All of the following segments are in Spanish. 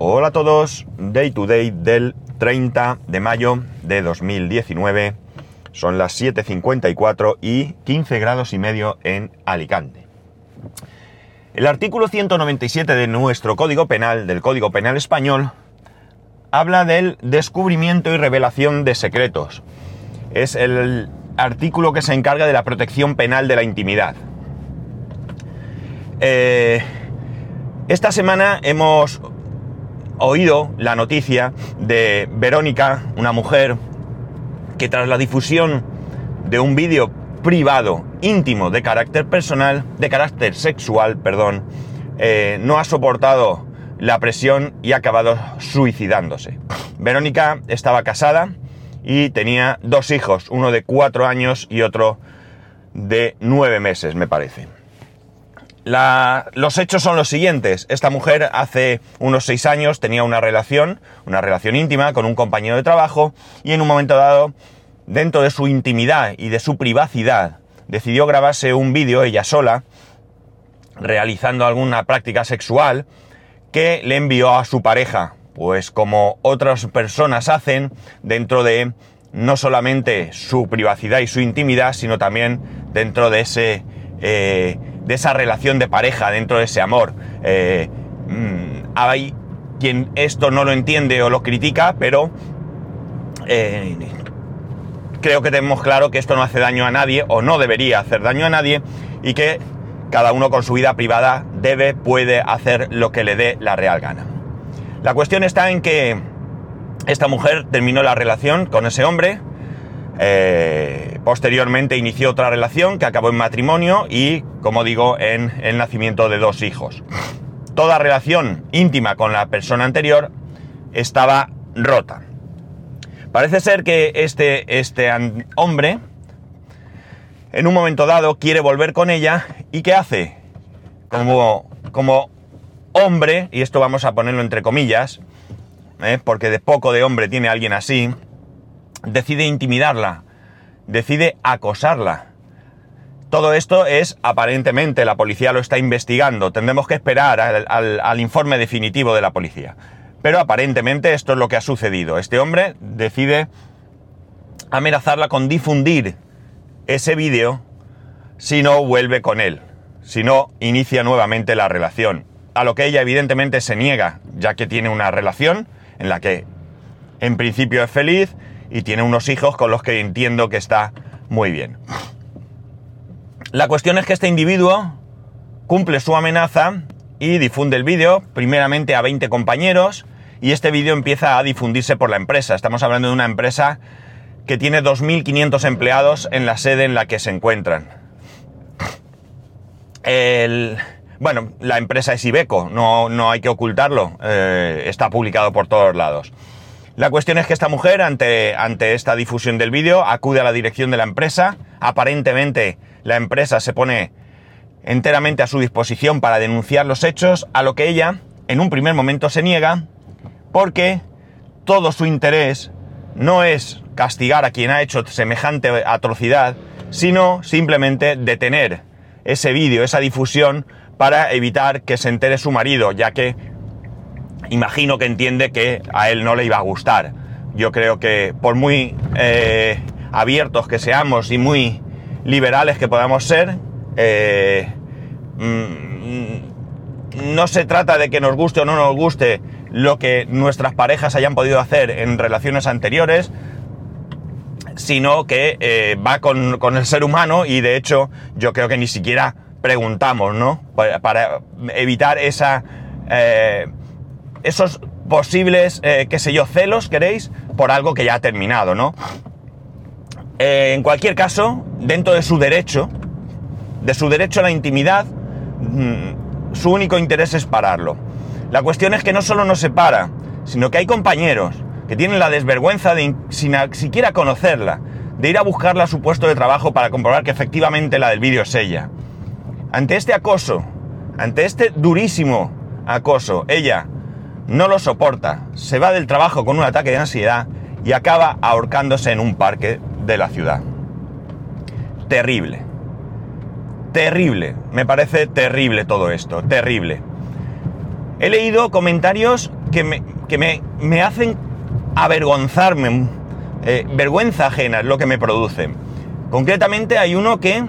Hola a todos, Day to Day del 30 de mayo de 2019. Son las 7.54 y 15 grados y medio en Alicante. El artículo 197 de nuestro Código Penal, del Código Penal Español, habla del descubrimiento y revelación de secretos. Es el artículo que se encarga de la protección penal de la intimidad. Eh, esta semana hemos oído la noticia de Verónica, una mujer que tras la difusión de un vídeo privado, íntimo, de carácter personal, de carácter sexual, perdón, eh, no ha soportado la presión y ha acabado suicidándose. Verónica estaba casada y tenía dos hijos, uno de cuatro años y otro de nueve meses, me parece los hechos son los siguientes. Esta mujer hace unos seis años tenía una relación, una relación íntima con un compañero de trabajo y en un momento dado, dentro de su intimidad y de su privacidad, decidió grabarse un vídeo ella sola, realizando alguna práctica sexual, que le envió a su pareja, pues como otras personas hacen dentro de no solamente su privacidad y su intimidad, sino también dentro de ese... Eh, de esa relación de pareja, dentro de ese amor. Eh, mm, hay quien esto no lo entiende o lo critica, pero eh, creo que tenemos claro que esto no hace daño a nadie o no debería hacer daño a nadie y que cada uno con su vida privada debe, puede hacer lo que le dé la real gana. La cuestión está en que esta mujer terminó la relación con ese hombre, eh, posteriormente inició otra relación que acabó en matrimonio y, como digo, en el nacimiento de dos hijos. Toda relación íntima con la persona anterior estaba rota. Parece ser que este, este hombre, en un momento dado, quiere volver con ella y ¿qué hace? Como, como hombre, y esto vamos a ponerlo entre comillas, ¿eh? porque de poco de hombre tiene alguien así, decide intimidarla, decide acosarla. Todo esto es, aparentemente, la policía lo está investigando, tendremos que esperar al, informe definitivo de la policía. Pero aparentemente esto es lo que ha sucedido. Este hombre decide amenazarla con difundir ese vídeo si no vuelve con él, si no inicia nuevamente la relación. A lo que ella evidentemente se niega, ya que tiene una relación en la que en principio es feliz, y tiene unos hijos con los que entiendo que está muy bien. La cuestión es que este individuo cumple su amenaza y difunde el vídeo, primeramente a 20 compañeros, y este vídeo empieza a difundirse por la empresa. Estamos hablando de una empresa que tiene 2.500 empleados en la sede en la que se encuentran. bueno, la empresa es Ibeco, no, no hay que ocultarlo, eh, está publicado por todos lados. La cuestión es que esta mujer, ante, ante esta difusión del vídeo, acude a la dirección de la empresa. Aparentemente, la empresa se pone enteramente a su disposición para denunciar los hechos, a lo que ella, en un primer momento, se niega, porque todo su interés no es castigar a quien ha hecho semejante atrocidad, sino simplemente detener ese vídeo, esa difusión, para evitar que se entere su marido, ya que imagino que entiende que a él no le iba a gustar. Yo creo que por muy eh, abiertos que seamos y muy liberales que podamos ser, eh, mm, no se trata de que nos guste o no nos guste lo que nuestras parejas hayan podido hacer en relaciones anteriores, sino que eh, va con, el ser humano y de hecho yo creo que ni siquiera preguntamos, ¿no? Para, evitar esa esos posibles, eh, qué sé yo, celos, queréis, por algo que ya ha terminado, ¿no? Eh, en cualquier caso, dentro de su derecho, de su derecho a la intimidad, mm, su único interés es pararlo. La cuestión es que no solo nos separa, sino que hay compañeros que tienen la desvergüenza de, sin siquiera conocerla, de ir a buscarla a su puesto de trabajo para comprobar que efectivamente la del vídeo es ella. Ante este acoso, ante este durísimo acoso, ella no lo soporta, se va del trabajo con un ataque de ansiedad y acaba ahorcándose en un parque de la ciudad. Terrible. Terrible. Me parece terrible todo esto. Terrible. He leído comentarios que me, que me, me hacen avergonzarme, eh, vergüenza ajena es lo que me produce. Concretamente hay uno que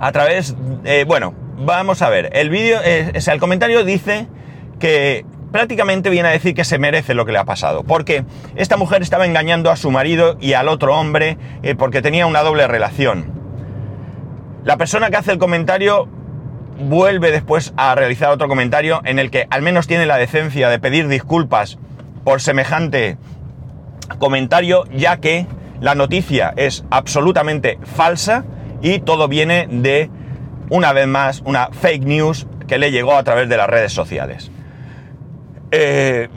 a través, eh, bueno, vamos a ver, el vídeo, eh, o sea, el comentario dice que prácticamente viene a decir que se merece lo que le ha pasado, porque esta mujer estaba engañando a su marido y al otro hombre eh, porque tenía una doble relación. La persona que hace el comentario vuelve después a realizar otro comentario en el que al menos tiene la decencia de pedir disculpas por semejante comentario, ya que la noticia es absolutamente falsa y todo viene de, una vez más, una fake news que le llegó a través de las redes sociales. Eh,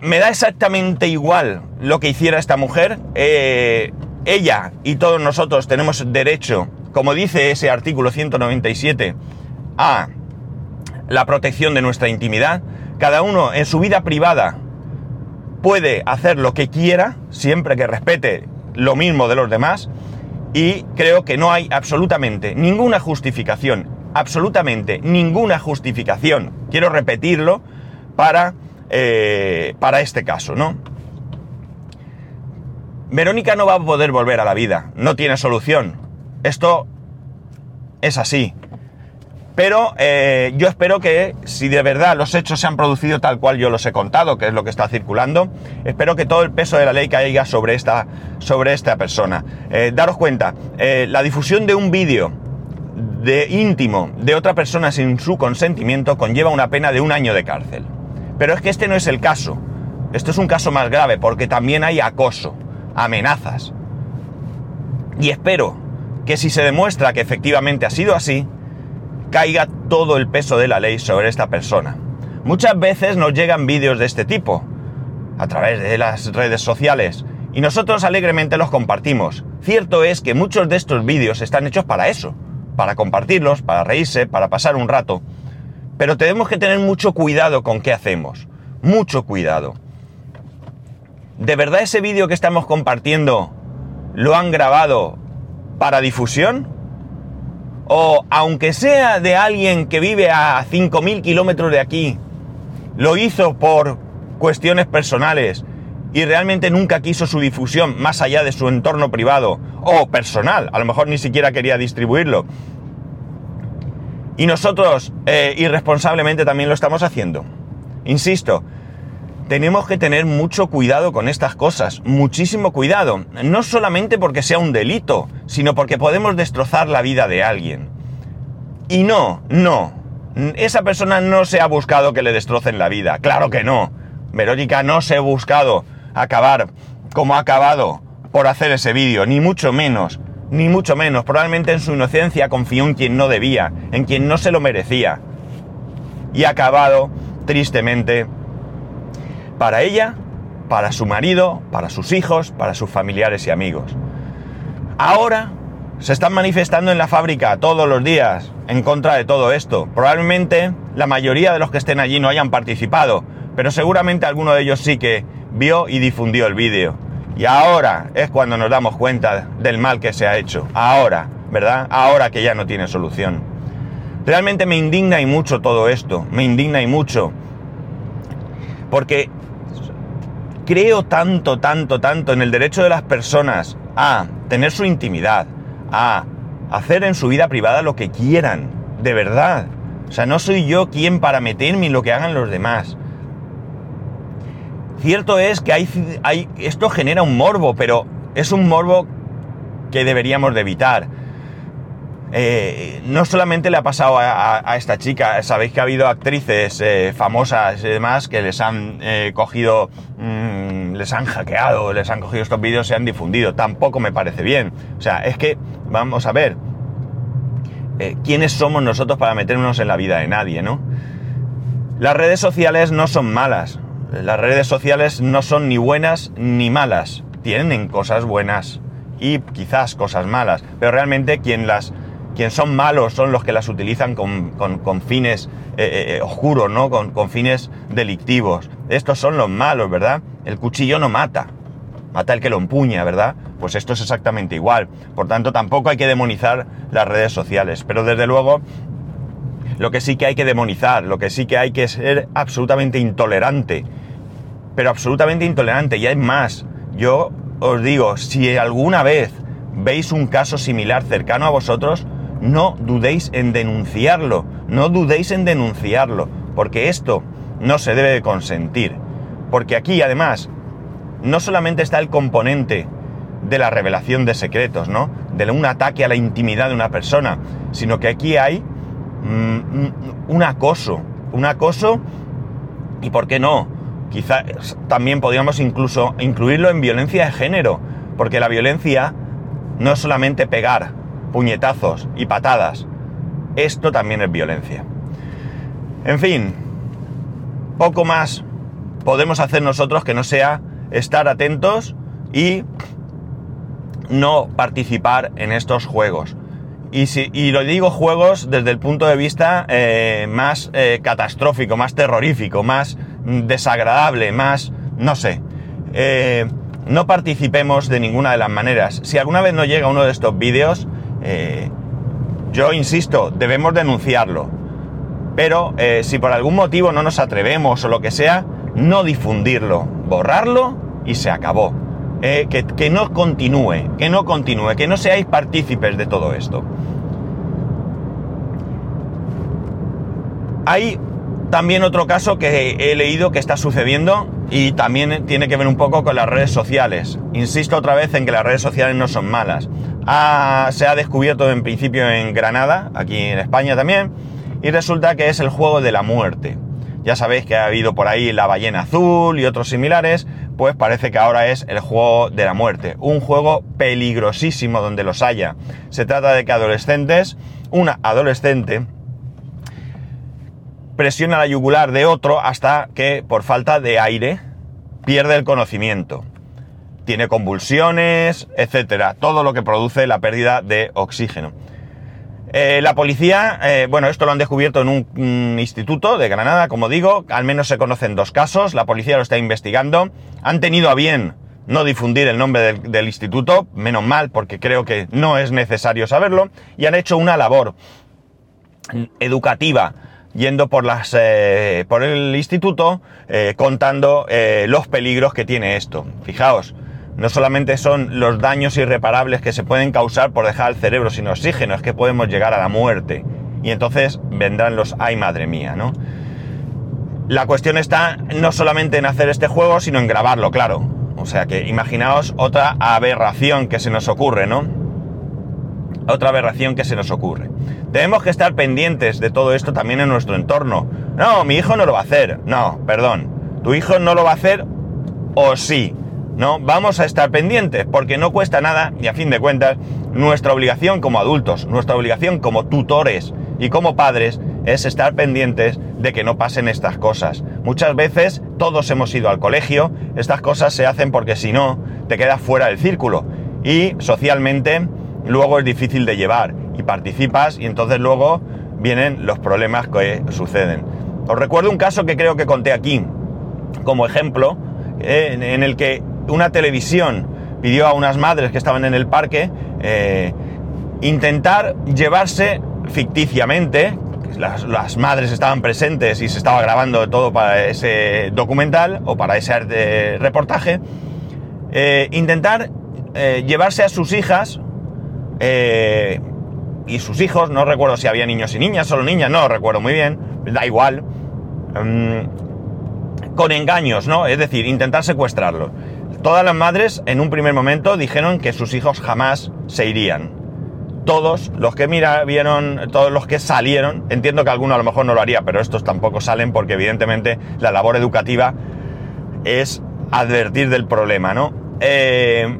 me da exactamente igual lo que hiciera esta mujer. Eh, ella y todos nosotros tenemos derecho, como dice ese artículo 197, a la protección de nuestra intimidad. Cada uno en su vida privada puede hacer lo que quiera, siempre que respete lo mismo de los demás, y creo que no hay absolutamente ninguna justificación, absolutamente ninguna justificación, quiero repetirlo, para, eh, para este caso, ¿no? Verónica no va a poder volver a la vida, no tiene solución. Esto es así. Pero eh, yo espero que si de verdad los hechos se han producido tal cual yo los he contado, que es lo que está circulando, espero que todo el peso de la ley caiga sobre esta, sobre esta persona. Eh, daros cuenta, la difusión de un vídeo de íntimo de otra persona sin su consentimiento conlleva una pena de un año de cárcel. Pero es que este no es el caso. Esto es un caso más grave porque también hay acoso, amenazas. Y espero que si se demuestra que efectivamente ha sido así, caiga todo el peso de la ley sobre esta persona. Muchas veces nos llegan vídeos de este tipo, a través de las redes sociales, y nosotros alegremente los compartimos. Cierto es que muchos de estos vídeos están hechos para eso, para compartirlos, para reírse, para pasar un rato. Pero tenemos que tener mucho cuidado con qué hacemos. Mucho cuidado. ¿De verdad ese vídeo que estamos compartiendo lo han grabado para difusión? o aunque sea de alguien que vive a 5.000 kilómetros de aquí, lo hizo por cuestiones personales y realmente nunca quiso su difusión más allá de su entorno privado o personal, a lo mejor ni siquiera quería distribuirlo. Y nosotros eh, irresponsablemente también lo estamos haciendo. Insisto, tenemos que tener mucho cuidado con estas cosas, muchísimo cuidado, no solamente porque sea un delito, sino porque podemos destrozar la vida de alguien. Y no, no, esa persona no se ha buscado que le destrocen la vida, claro que no. Verónica no se ha buscado acabar como ha acabado por hacer ese vídeo, ni mucho menos, ni mucho menos. Probablemente en su inocencia confió en quien no debía, en quien no se lo merecía. Y ha acabado, tristemente, para ella, para su marido, para sus hijos, para sus familiares y amigos. Ahora se están manifestando en la fábrica todos los días en contra de todo esto. Probablemente la mayoría de los que estén allí no hayan participado, pero seguramente alguno de ellos sí que vio y difundió el vídeo. Y ahora es cuando nos damos cuenta del mal que se ha hecho. Ahora, ¿verdad? Ahora que ya no tiene solución. Realmente me indigna y mucho todo esto. Me indigna y mucho. Porque creo tanto, tanto, tanto en el derecho de las personas a tener su intimidad, a hacer en su vida privada lo que quieran, de verdad. O sea, no soy yo quien para meterme en lo que hagan los demás. Cierto es que hay, esto genera un morbo, pero es un morbo que deberíamos de evitar. Eh, no solamente le ha pasado a, esta chica, sabéis que ha habido actrices eh, famosas y demás que les han eh, cogido, mm, les han hackeado, les han cogido estos vídeos, se han difundido. Tampoco me parece bien. O sea, es que, vamos a ver, ¿quiénes somos nosotros para meternos en la vida de nadie, no? Las redes sociales no son malas. Las redes sociales no son ni buenas ni malas. Tienen cosas buenas y quizás cosas malas. Pero realmente quien las quien son malos son los que las utilizan con, fines eh, eh, eh, oscuros, ¿no? Con, fines delictivos. Estos son los malos, ¿verdad? El cuchillo no mata, mata el que lo empuña, ¿verdad? Pues esto es exactamente igual. Por tanto, tampoco hay que demonizar las redes sociales. Pero desde luego, lo que sí que hay que demonizar, lo que sí que hay que ser absolutamente intolerante. Pero absolutamente intolerante. Y hay más. Yo os digo, si alguna vez veis un caso similar cercano a vosotros, no dudéis en denunciarlo. No dudéis en denunciarlo. Porque esto no se debe de consentir. Porque aquí además no solamente está el componente de la revelación de secretos, ¿no? De un ataque a la intimidad de una persona, sino que aquí hay mm, un acoso, un acoso y por qué no, quizás también podríamos incluso incluirlo en violencia de género, porque la violencia no es solamente pegar puñetazos y patadas, esto también es violencia. En fin, poco más podemos hacer nosotros que no sea estar atentos y no participar en estos juegos. Y, si, lo digo juegos desde el punto de vista eh, más eh, catastrófico, más terrorífico, más desagradable, más... no sé. Eh, no participemos de ninguna de las maneras. Si alguna vez no llega uno de estos vídeos, yo insisto, debemos denunciarlo. Pero si por algún motivo no nos atrevemos o lo que sea, no difundirlo, borrarlo y se acabó. Eh, que, no continúe, que no continúe, que no seáis partícipes de todo esto. Hay también otro caso que he leído que está sucediendo y también tiene que ver un poco con las redes sociales. Insisto otra vez en que las redes sociales no son malas. se ha descubierto en principio en Granada, aquí en España también, y resulta que es el juego de la muerte. Ya sabéis que ha habido por ahí la ballena azul y otros similares, pues parece que ahora es el juego de la muerte. Un juego peligrosísimo donde los haya. Se trata de que adolescentes, una adolescente, presiona la yugular de otro hasta que por falta de aire pierde el conocimiento. Tiene convulsiones, etcétera. Todo lo que produce la pérdida de oxígeno. Eh, la policía, eh, bueno, esto lo han descubierto en un, instituto de Granada, como digo, al menos se conocen dos casos, la policía lo está investigando, han tenido a bien no difundir el nombre del, instituto, menos mal, porque creo que no es necesario saberlo, y han hecho una labor educativa yendo por las eh, por el instituto contando los peligros que tiene esto. Fijaos, no solamente son los daños irreparables que se pueden causar por dejar el cerebro sin oxígeno, es que podemos llegar a la muerte. Y entonces vendrán los ay madre mía, ¿no? La cuestión está no solamente en hacer este juego, sino en grabarlo, claro. O sea que imaginaos otra aberración que se nos ocurre, ¿no? Otra aberración que se nos ocurre. Tenemos que estar pendientes de todo esto también en nuestro entorno. No, mi hijo no lo va a hacer. No, perdón. Tu hijo no lo va a hacer o sí. ¿No? Vamos a estar pendientes porque no cuesta nada y a fin de cuentas nuestra obligación como adultos, nuestra obligación como tutores y como padres es estar pendientes de que no pasen estas cosas. Muchas veces todos hemos ido al colegio, estas cosas se hacen porque si no te quedas fuera del círculo y socialmente luego es difícil de llevar y participas y entonces luego vienen los problemas que suceden. Os recuerdo un caso que creo que conté aquí como ejemplo eh, en el que una televisión pidió a unas madres que estaban en el parque eh, intentar llevarse ficticiamente, las, madres estaban presentes y se estaba grabando todo para ese documental o para ese reportaje, eh, intentar eh, llevarse a sus hijas y sus hijos, no recuerdo si había niños y niñas, solo niñas, no recuerdo muy bien, da igual, mm, con engaños, ¿no? Es decir, intentar secuestrarlos. Todas las madres en un primer momento dijeron que sus hijos jamás se irían. Todos los que mira, vieron, todos los que salieron, entiendo que alguno a lo mejor no lo haría, pero estos tampoco salen porque evidentemente la labor educativa es advertir del problema, ¿no? Eh,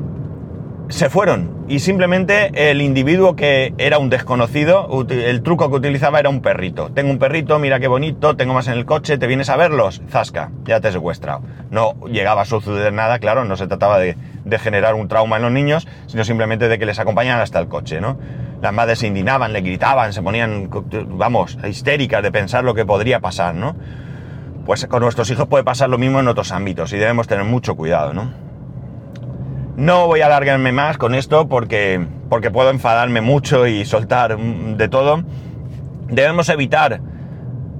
se fueron y simplemente el individuo que era un desconocido, el truco que utilizaba era un perrito. Tengo un perrito, mira qué bonito, tengo más en el coche, ¿te vienes a verlos? Zasca, ya te he secuestrado. No llegaba a suceder nada, claro, no se trataba de, generar un trauma en los niños, sino simplemente de que les acompañaran hasta el coche, ¿no? Las madres se indignaban, le gritaban, se ponían, vamos, histéricas de pensar lo que podría pasar, ¿no? Pues con nuestros hijos puede pasar lo mismo en otros ámbitos y debemos tener mucho cuidado, ¿no? No voy a alargarme más con esto porque, porque puedo enfadarme mucho y soltar de todo. Debemos evitar,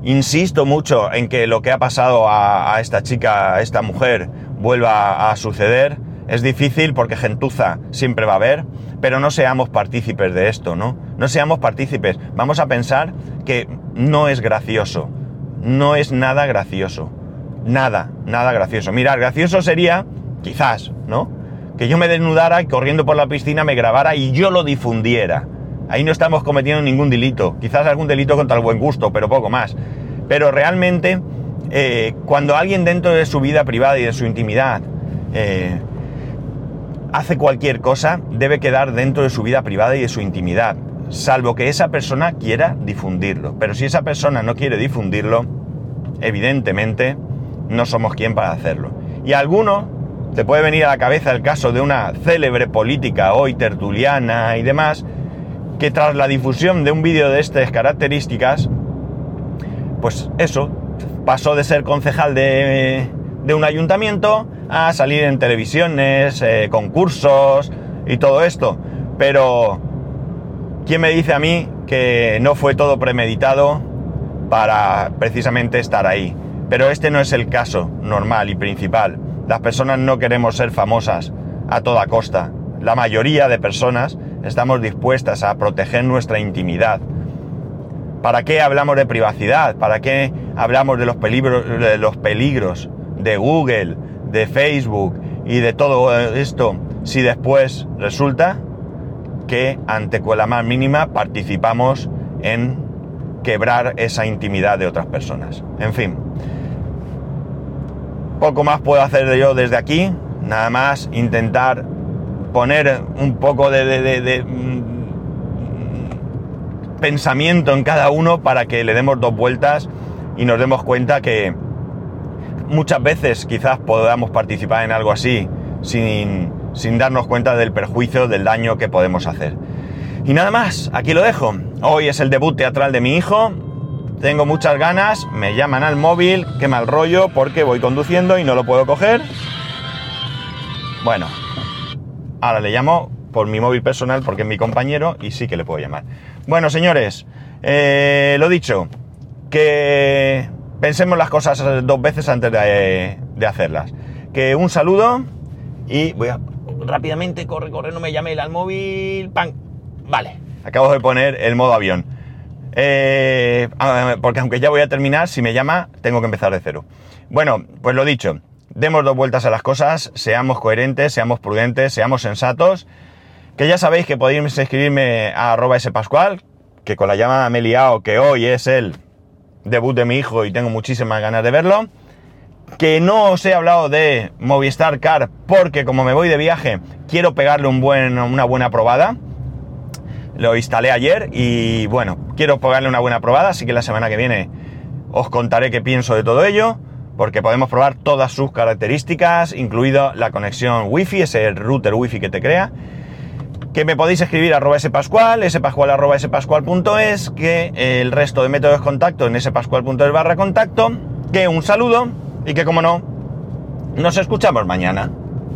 insisto mucho en que lo que ha pasado a, esta chica, a esta mujer, vuelva a suceder. Es difícil porque gentuza siempre va a haber, pero no seamos partícipes de esto, ¿no? No seamos partícipes. Vamos a pensar que no es gracioso. No es nada gracioso. Nada, nada gracioso. Mirad, gracioso sería, quizás, ¿no? Que yo me desnudara y corriendo por la piscina me grabara y yo lo difundiera. Ahí no estamos cometiendo ningún delito. Quizás algún delito contra el buen gusto, pero poco más. Pero realmente, eh, cuando alguien dentro de su vida privada y de su intimidad eh, hace cualquier cosa, debe quedar dentro de su vida privada y de su intimidad, salvo que esa persona quiera difundirlo. Pero si esa persona no quiere difundirlo, evidentemente no somos quien para hacerlo. Y alguno te puede venir a la cabeza el caso de una célebre política hoy tertuliana y demás, que tras la difusión de un vídeo de estas características, pues eso, pasó de ser concejal de, un ayuntamiento a salir en televisiones, eh, concursos y todo esto. Pero, ¿quién me dice a mí que no fue todo premeditado para precisamente estar ahí? Pero este no es el caso normal y principal. Las personas no queremos ser famosas a toda costa. La mayoría de personas estamos dispuestas a proteger nuestra intimidad. ¿Para qué hablamos de privacidad? ¿Para qué hablamos de los peligros de, Google, de Facebook y de todo esto si después resulta que ante la más mínima participamos en quebrar esa intimidad de otras personas? En fin, poco más puedo hacer yo desde aquí, nada más intentar poner un poco de, mm, pensamiento en cada uno para que le demos dos vueltas y nos demos cuenta que muchas veces quizás podamos participar en algo así sin, sin darnos cuenta del perjuicio, del daño que podemos hacer. Y nada más, aquí lo dejo. Hoy es el debut teatral de mi hijo. Tengo muchas ganas, me llaman al móvil, qué mal rollo, porque voy conduciendo y no lo puedo coger. Bueno, Ahora le llamo por mi móvil personal porque es mi compañero y sí que le puedo llamar. Bueno, señores, eh, lo dicho, que pensemos las cosas dos veces antes de, hacerlas. Que un saludo y voy a rápidamente, corre, corre, no me llame al móvil, ¡pam! Vale, acabo de poner el modo avión. Eh, porque aunque ya voy a terminar, si me llama, tengo que empezar de cero. Bueno, pues lo dicho, demos dos vueltas a las cosas, seamos coherentes, seamos prudentes, seamos sensatos. Que ya sabéis que podéis escribirme a arroba pascual, que con la llamada me he liado, que hoy es el debut de mi hijo y tengo muchísimas ganas de verlo. Que no os he hablado de Movistar Car porque como me voy de viaje quiero pegarle una buena probada. Lo instalé ayer y bueno, quiero pegarle una buena probada, así que la semana que viene os contaré qué pienso de todo ello porque podemos probar todas sus características, incluido la conexión Wi-Fi, ese router Wi-Fi que te crea. Que me podéis escribir arroba spascual, spascual arroba spascual.es, que el resto de métodos de contacto en spascual.es barra contacto, que un saludo y que como no, nos escuchamos mañana.